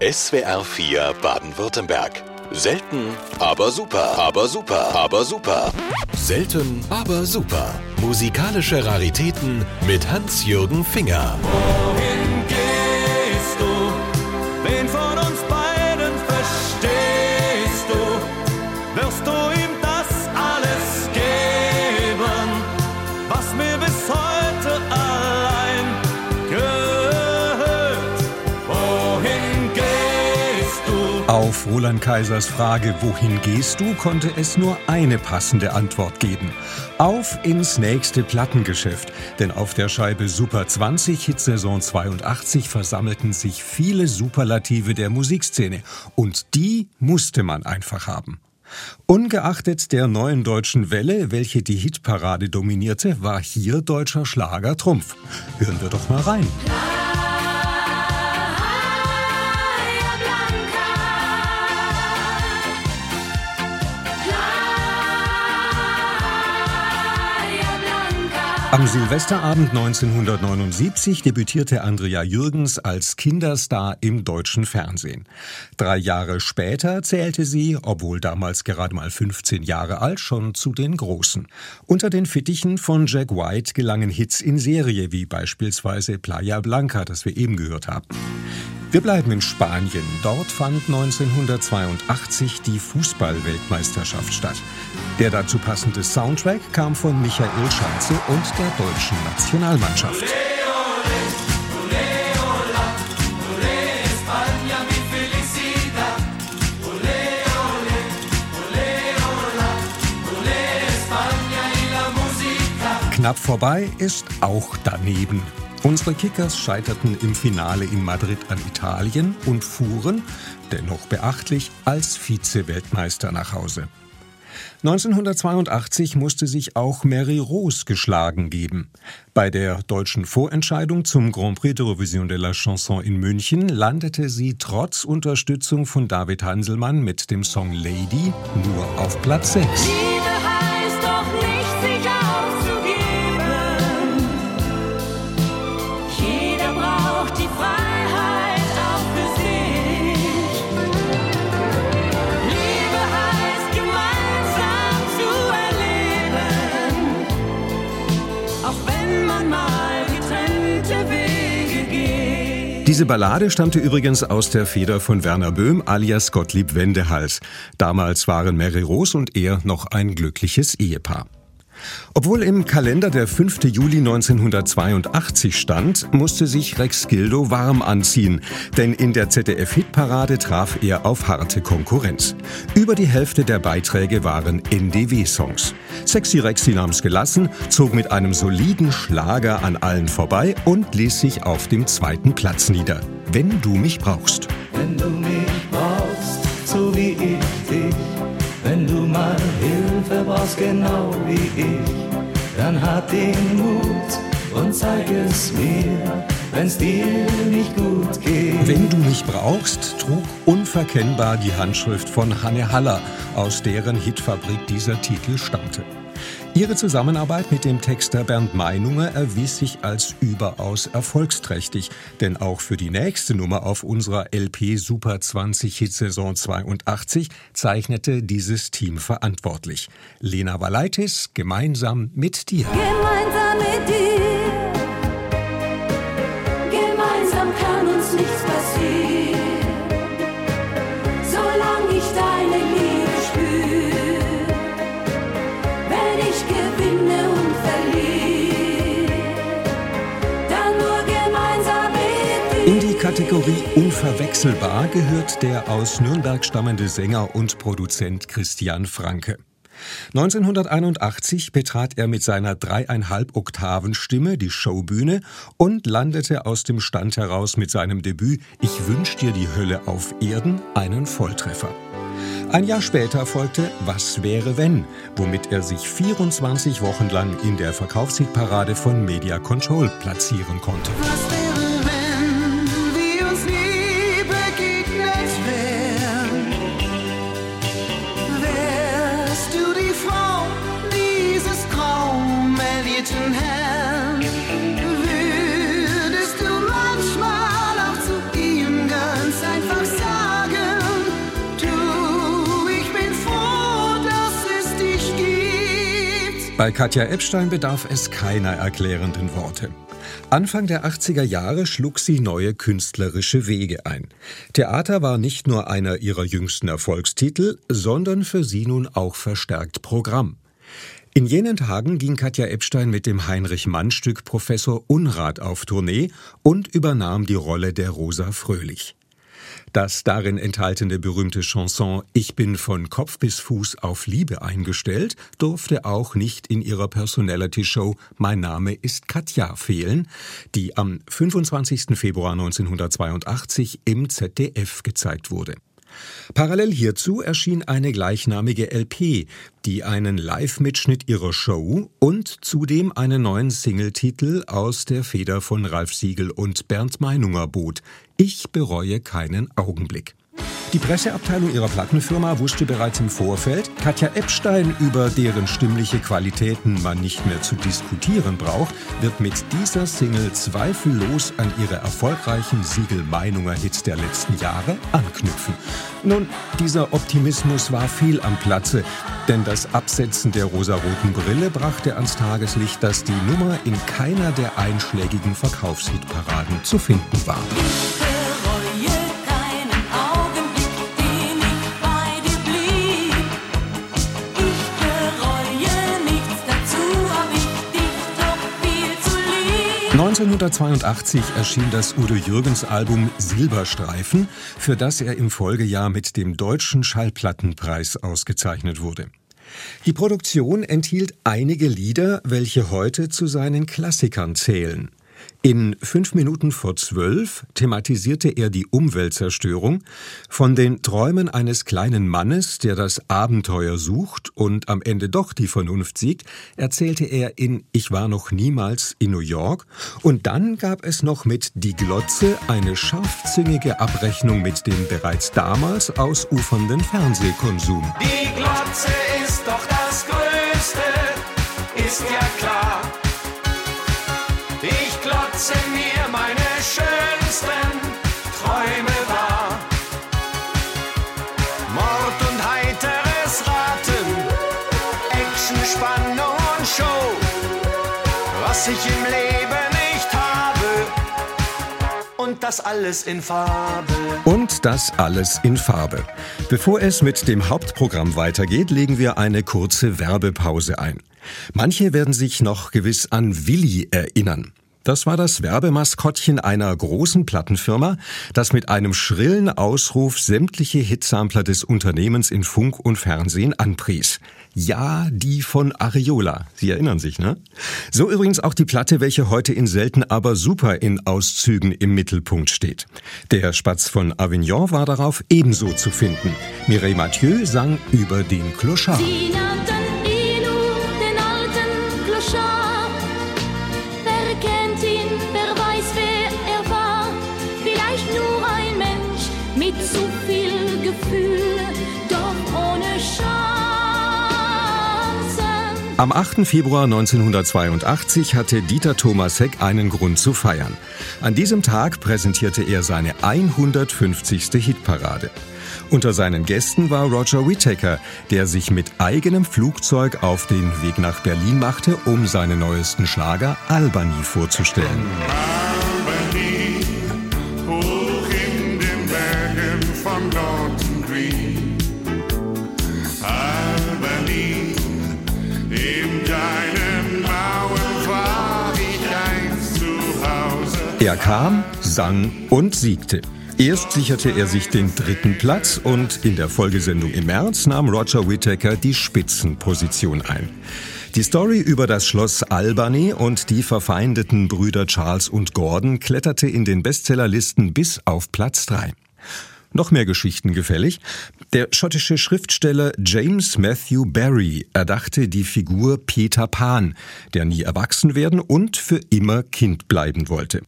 SWR 4 Baden-Württemberg. Selten, aber super, aber super, aber super. Selten, aber super. Musikalische Raritäten mit Hans-Jürgen Finger. Wohin Auf Roland Kaisers Frage, wohin gehst du, konnte es nur eine passende Antwort geben. Auf ins nächste Plattengeschäft. Denn auf der Scheibe Super 20 Hitsaison 82 versammelten sich viele Superlative der Musikszene. Und die musste man einfach haben. Ungeachtet der neuen deutschen Welle, welche die Hitparade dominierte, war hier deutscher Schlager Trumpf. Hören wir doch mal rein. Am Silvesterabend 1979 debütierte Andrea Jürgens als Kinderstar im deutschen Fernsehen. Drei Jahre später zählte sie, obwohl damals gerade mal 15 Jahre alt, schon zu den Großen. Unter den Fittichen von Jack White gelangen Hits in Serie, wie beispielsweise Playa Blanca, das wir eben gehört haben. Wir bleiben in Spanien. Dort fand 1982 die Fußballweltmeisterschaft statt. Der dazu passende Soundtrack kam von Michael Schanze und der deutschen Nationalmannschaft. Knapp vorbei ist auch daneben. Unsere Kickers scheiterten im Finale in Madrid an Italien und fuhren, dennoch beachtlich, als Vize-Weltmeister nach Hause. 1982 musste sich auch Mary Rose geschlagen geben. Bei der deutschen Vorentscheidung zum Grand Prix d'Eurovision de la Chanson in München landete sie trotz Unterstützung von David Hanselmann mit dem Song Lady nur auf Platz 6. Diese Ballade stammte übrigens aus der Feder von Werner Böhm alias Gottlieb Wendehals. Damals waren Mary Rose und er noch ein glückliches Ehepaar. Obwohl im Kalender der 5. Juli 1982 stand, musste sich Rex Gildo warm anziehen, denn in der ZDF-Hitparade traf er auf harte Konkurrenz. Über die Hälfte der Beiträge waren NDW-Songs. Sexy Rexy nahm's gelassen, zog mit einem soliden Schlager an allen vorbei und ließ sich auf dem zweiten Platz nieder. Wenn du mich brauchst. Wenn du mich brauchst, so wie ich dich, wenn du mal Brauchst, genau wie ich, dann hab den Mut und zeig es mir, wenn's dir nicht gut geht. Wenn du mich brauchst, trug unverkennbar die Handschrift von Hanne Haller, aus deren Hitfabrik dieser Titel stammte. Ihre Zusammenarbeit mit dem Texter Bernd Meinunger erwies sich als überaus erfolgsträchtig, denn auch für die nächste Nummer auf unserer LP Super 20 Hitsaison 82 zeichnete dieses Team verantwortlich. Lena Valaitis gemeinsam mit dir. Gemeinsam Kategorie Unverwechselbar gehört der aus Nürnberg stammende Sänger und Produzent Christian Franke. 1981 betrat er mit seiner dreieinhalb Oktaven Stimme die Showbühne und landete aus dem Stand heraus mit seinem Debüt Ich wünsch dir die Hölle auf Erden einen Volltreffer. Ein Jahr später folgte Was wäre wenn, womit er sich 24 Wochen lang in der Verkaufshitparade von Media Control platzieren konnte. Bei Katja Epstein bedarf es keiner erklärenden Worte. Anfang der 80er Jahre schlug sie neue künstlerische Wege ein. Theater war nicht nur einer ihrer jüngsten Erfolgstitel, sondern für sie nun auch verstärkt Programm. In jenen Tagen ging Katja Epstein mit dem Heinrich-Mann-Stück Professor Unrat auf Tournee und übernahm die Rolle der Rosa Fröhlich. Das darin enthaltene berühmte Chanson Ich bin von Kopf bis Fuß auf Liebe eingestellt durfte auch nicht in ihrer Personality-Show Mein Name ist Katja fehlen, die am 25. Februar 1982 im ZDF gezeigt wurde. Parallel hierzu erschien eine gleichnamige LP, die einen Live-Mitschnitt ihrer Show und zudem einen neuen Singletitel aus der Feder von Ralf Siegel und Bernd Meinunger bot. Ich bereue keinen Augenblick. Die Presseabteilung ihrer Plattenfirma wusste bereits im Vorfeld, Katja Epstein, über deren stimmliche Qualitäten man nicht mehr zu diskutieren braucht, wird mit dieser Single zweifellos an ihre erfolgreichen Siegel-Meinunger-Hits der letzten Jahre anknüpfen. Nun, dieser Optimismus war fehl am Platze, denn das Absetzen der rosaroten Brille brachte ans Tageslicht, dass die Nummer in keiner der einschlägigen Verkaufshitparaden zu finden war. 1982 erschien das Udo Jürgens Album Silberstreifen, für das er im Folgejahr mit dem Deutschen Schallplattenpreis ausgezeichnet wurde. Die Produktion enthielt einige Lieder, welche heute zu seinen Klassikern zählen. In Fünf Minuten vor zwölf thematisierte er die Umweltzerstörung, von den Träumen eines kleinen Mannes, der das Abenteuer sucht und am Ende doch die Vernunft siegt, erzählte er in Ich war noch niemals in New York und dann gab es noch mit Die Glotze eine scharfzüngige Abrechnung mit dem bereits damals ausufernden Fernsehkonsum. Die Glotze ist doch das Größte, ist ja klar. Glotze mir meine schönsten Träume wahr. Mord und heiteres Raten, Action, Spannung und Show. Was ich im Leben nicht habe. Und das alles in Farbe. Und das alles in Farbe. Bevor es mit dem Hauptprogramm weitergeht, legen wir eine kurze Werbepause ein. Manche werden sich noch gewiss an Willi erinnern. Das war das Werbemaskottchen einer großen Plattenfirma, das mit einem schrillen Ausruf sämtliche Hitsampler des Unternehmens in Funk und Fernsehen anpries. Ja, die von Areola. Sie erinnern sich, ne? So übrigens auch die Platte, welche heute in selten aber super in Auszügen im Mittelpunkt steht. Der Spatz von Avignon war darauf ebenso zu finden. Mireille Mathieu sang über den Clochard. Am 8. Februar 1982 hatte Dieter Thomas Heck einen Grund zu feiern. An diesem Tag präsentierte er seine 150. Hitparade. Unter seinen Gästen war Roger Whittaker, der sich mit eigenem Flugzeug auf den Weg nach Berlin machte, um seinen neuesten Schlager Albany vorzustellen. Albany, hoch in den Bergen von Norton Green. Er kam, sang und siegte. Erst sicherte er sich den dritten Platz und in der Folgesendung im März nahm Roger Whittaker die Spitzenposition ein. Die Story über das Schloss Albany und die verfeindeten Brüder Charles und Gordon kletterte in den Bestsellerlisten bis auf Platz 3. Noch mehr Geschichten gefällig. Der schottische Schriftsteller James Matthew Barry erdachte die Figur Peter Pan, der nie erwachsen werden und für immer Kind bleiben wollte.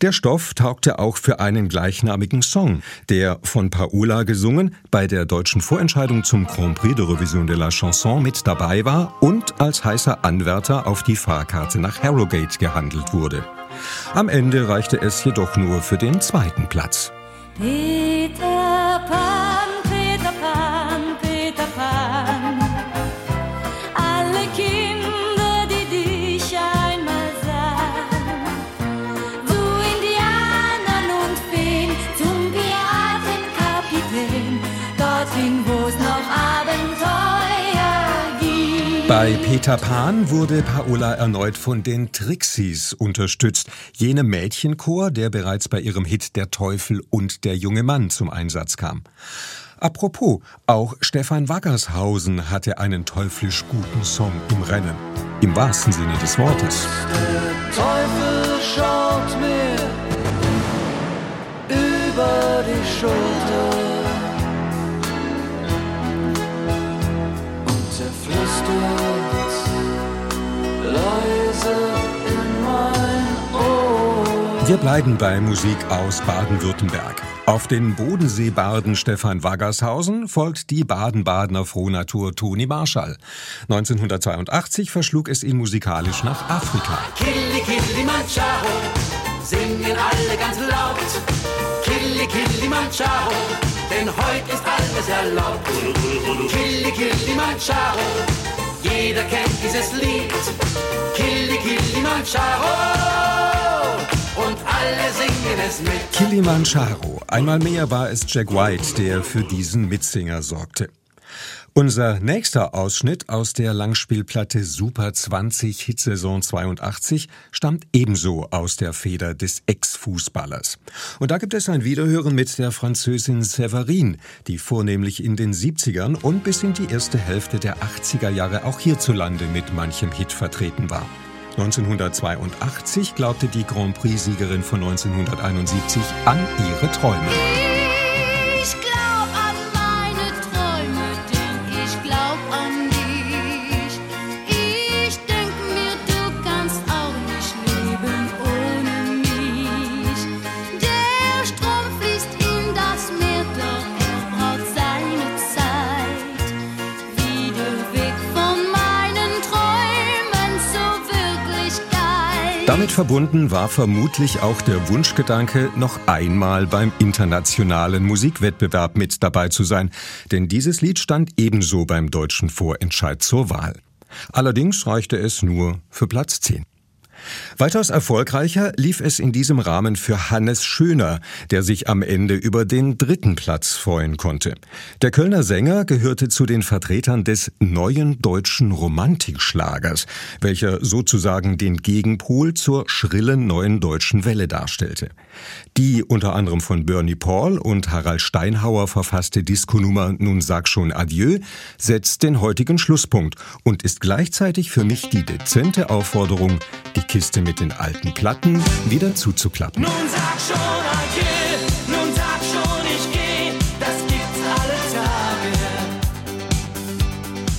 Der Stoff taugte auch für einen gleichnamigen Song, der von Paola gesungen bei der deutschen Vorentscheidung zum Grand Prix de Revision de la Chanson mit dabei war und als heißer Anwärter auf die Fahrkarte nach Harrogate gehandelt wurde. Am Ende reichte es jedoch nur für den zweiten Platz. Peter dorthin, wo es noch Abenteuer gibt. Bei Peter Pan wurde Paola erneut von den Trixies unterstützt, jenem Mädchenchor, der bereits bei ihrem Hit Der Teufel und der junge Mann zum Einsatz kam. Apropos, auch Stefan Waggershausen hatte einen teuflisch guten Song im Rennen. Im wahrsten Sinne des Wortes. Der Teufel schaut mir über die Schulter. Wir bleiben bei Musik aus Baden-Württemberg. Auf den Bodenseebarden Stefan Waggershausen folgt die Baden-Badener Frohnatur Toni Marschall. 1982 verschlug es ihn musikalisch nach Afrika. Killi Kilimanjaro, singen alle ganz laut. Killi Kilimanjaro, denn heute ist alles erlaubt. Killi Kilimanjaro, jeder kennt dieses Lied. Killi Kilimanjaro, und alle singen es mit. Kilimanjaro. Einmal mehr war es Jack White, der für diesen Mitsinger sorgte. Unser nächster Ausschnitt aus der Langspielplatte Super 20 Hitsaison 82 stammt ebenso aus der Feder des Ex-Fußballers. Und da gibt es ein Wiederhören mit der Französin Séverine, die vornemlich in den 70ern und bis in die erste Hälfte der 80er Jahre auch hierzulande mit manchem Hit vertreten war. 1982 glaubte die Grand Prix-Siegerin von 1971 an ihre Träume. Damit verbunden war vermutlich auch der Wunschgedanke, noch einmal beim internationalen Musikwettbewerb mit dabei zu sein, denn dieses Lied stand ebenso beim deutschen Vorentscheid zur Wahl. Allerdings reichte es nur für Platz 10. Weitaus erfolgreicher lief es in diesem Rahmen für Hannes Schöner, der sich am Ende über den dritten Platz freuen konnte. Der Kölner Sänger gehörte zu den Vertretern des neuen deutschen Romantikschlagers, welcher sozusagen den Gegenpol zur schrillen neuen deutschen Welle darstellte. Die unter anderem von Bernie Paul und Harald Steinhauer verfasste Disco-Nummer Nun sag schon Adieu setzt den heutigen Schlusspunkt und ist gleichzeitig für mich die dezente Aufforderung, die Kiste mit den alten Platten wieder zuzuklappen. Nun sag schon adieu, nun sag schon ich geh, das gibt's alle Tage.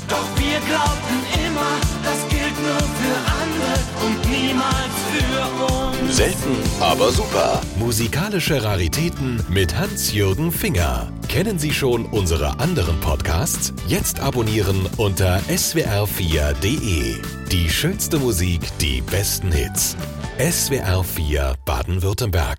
Doch wir glaubten immer, das gilt nur für andere und niemals für uns. Selten, aber super. Musikalische Raritäten mit Hans-Jürgen Finger. Kennen Sie schon unsere anderen Podcasts? Jetzt abonnieren unter swr4.de. Die schönste Musik, die besten Hits. SWR4 Baden-Württemberg.